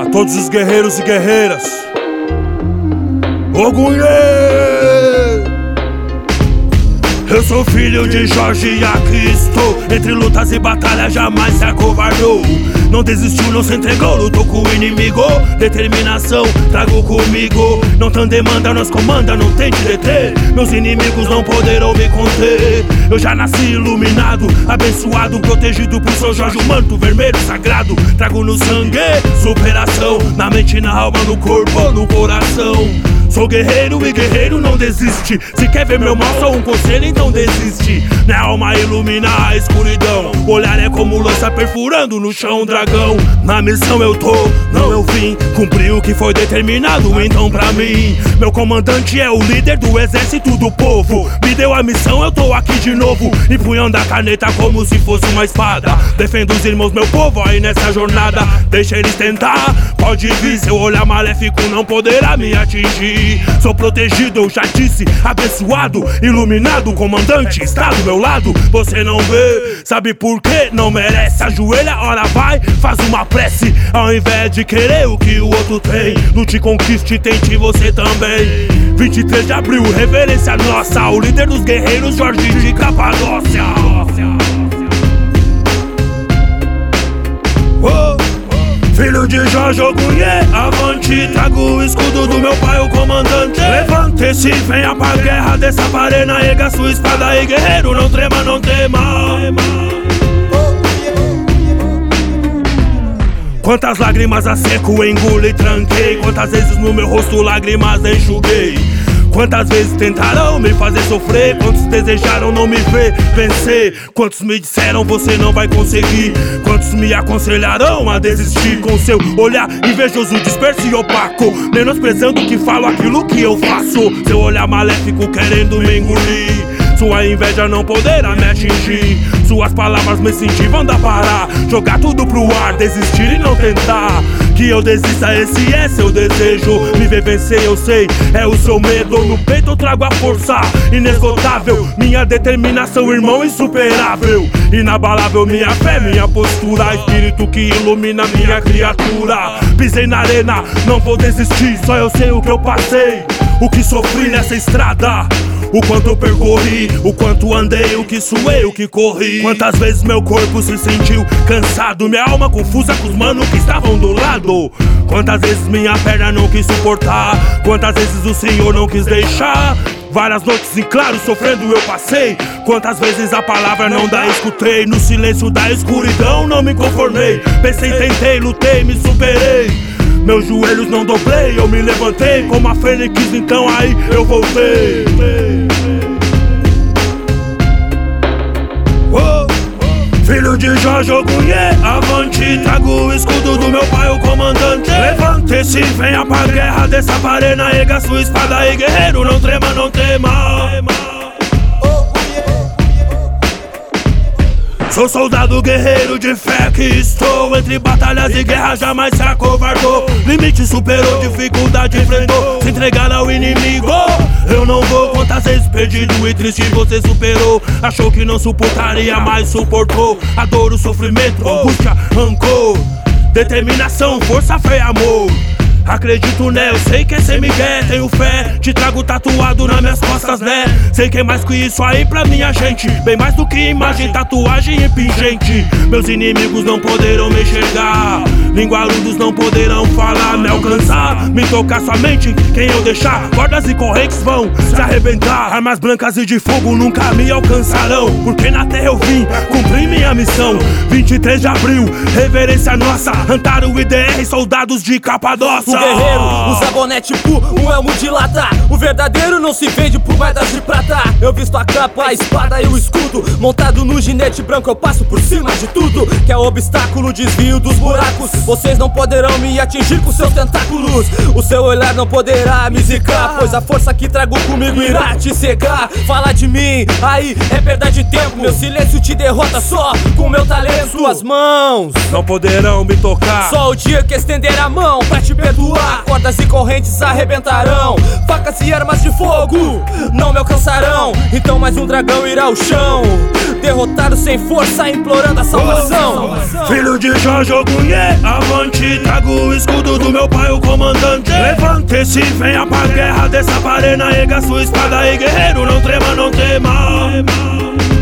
A todos os guerreiros e guerreiras. Ogunhê! Eu sou filho de Jorge e estou Entre lutas e batalhas jamais se acovardou Não desistiu, não se entregou, lutou com o inimigo. Determinação, trago comigo. Não tão demanda, nós comanda, não tente deter. Meus inimigos não poderão me conter. Eu já nasci iluminado, abençoado Protegido por São Jorge, o manto vermelho sagrado Trago no sangue, superação Na mente, na alma, no corpo, no coração Sou guerreiro e guerreiro não desiste. Se quer ver meu mal, só um conselho, então desiste. Minha alma ilumina a escuridão. Olhar é como lança perfurando no chão, dragão. Na missão eu tô, não eu vim. Cumpri o que foi determinado, então pra mim. Meu comandante é o líder do exército do povo. Me deu a missão, eu tô aqui de novo. Empunhando a caneta como se fosse uma espada. Defendo os irmãos, meu povo, aí nessa jornada. Deixa eles tentar, pode vir. Seu olhar maléfico não poderá me atingir. Sou protegido, eu já disse, abençoado, iluminado, comandante está do meu lado. Você não vê, sabe por quê? Não merece. Ajoelha, ora vai, faz uma prece. Ao invés de querer o que o outro tem, lute, conquiste, tente você também. 23 de abril, reverência nossa, o líder dos guerreiros, Jorge de Capadócia. Oh. Filho de Jorge Ogunhê, avante Trago o escudo do meu pai, o comandante. Levante-se, venha pra guerra Dessa arena, erga sua espada E guerreiro, não trema, não tema. Quantas lágrimas a seco engoli e tranquei. Quantas vezes no meu rosto lágrimas enxuguei Quantas vezes tentaram me fazer sofrer? Quantos desejaram não me ver vencer? Quantos me disseram você não vai conseguir? Quantos me aconselharam a desistir com seu olhar invejoso, disperso e opaco? Menosprezando que falo aquilo que eu faço. Seu olhar maléfico querendo me engolir. Sua inveja não poderá me atingir. Suas palavras me incentivam a parar. Jogar tudo pro ar, desistir e não tentar. Que eu desista, esse é seu desejo. Me ver vencer, eu sei, é o seu medo. No peito eu trago a força inesgotável. Minha determinação, irmão, insuperável. Inabalável, minha fé, minha postura. Espírito que ilumina minha criatura. Pisei na arena, não vou desistir. Só eu sei o que eu passei, o que sofri nessa estrada. O quanto eu percorri, o quanto andei, o que suei, o que corri. Quantas vezes meu corpo se sentiu cansado, minha alma confusa com os manos que estavam do lado. Quantas vezes minha perna não quis suportar, quantas vezes o Senhor não quis deixar. Várias noites em claro sofrendo eu passei. Quantas vezes a palavra não dá, escutei. No silêncio da escuridão não me conformei. Pensei, tentei, lutei, me superei. Meus joelhos não dobrei, eu me levantei como a fênix, então aí eu voltei. Filho de Jorge Ogunhê, avante Trago o escudo do meu pai, o comandante. Levante-se, venha pra guerra Dessa arena, erga sua espada E guerreiro, não trema, não tema Sou soldado guerreiro de fé que estou Entre batalhas e guerras jamais se acovardou. Limite superou, dificuldade enfrentou. Se entregar ao inimigo Eu não vou, quantas vezes perdido e triste você superou. Achou que não suportaria, mas suportou. A dor, o sofrimento, angústia, rancor. Determinação, força, fé e amor Acredito né, eu sei que cê me quer, tenho fé. Te trago tatuado nas minhas costas, né? Sei que é mais que isso aí pra minha gente. Bem mais do que imagem, tatuagem e pingente. Meus inimigos não poderão me enxergar. Linguarudos não poderão falar, me alcançar. Me tocar somente quem eu deixar. Cordas e correntes vão se arrebentar. Armas brancas e de fogo nunca me alcançarão. Porque na terra eu vim minha missão 23 de abril, reverência nossa Antaro IDR, soldados de Capadócia. Guerreiro usa boné tipo um elmo de lata. O verdadeiro não se vende por moedas de prata. Eu visto a capa, a espada e o escudo. Montado no ginete branco eu passo por cima de tudo. Que é obstáculo, desvio dos buracos. Vocês não poderão me atingir com seus tentáculos. O seu olhar não poderá me zicar Pois a força que trago comigo irá te cegar. Fala de mim, aí é perda de tempo. Meu silêncio te derrota só com meu talento. Suas mãos. Não poderão me tocar. Só o dia que estender a mão pra te perdoar. Cordas e correntes arrebentarão. Facas e armas de fogo não me alcançarão. Então mais um dragão irá ao chão. Derrotado sem força, implorando a salvação. Filho de Jorge Ogunhê, Avante, trago o escudo do meu pai, o comandante. Levante-se, venha pra guerra dessa parena Erga sua espada e guerreiro, não trema, não tema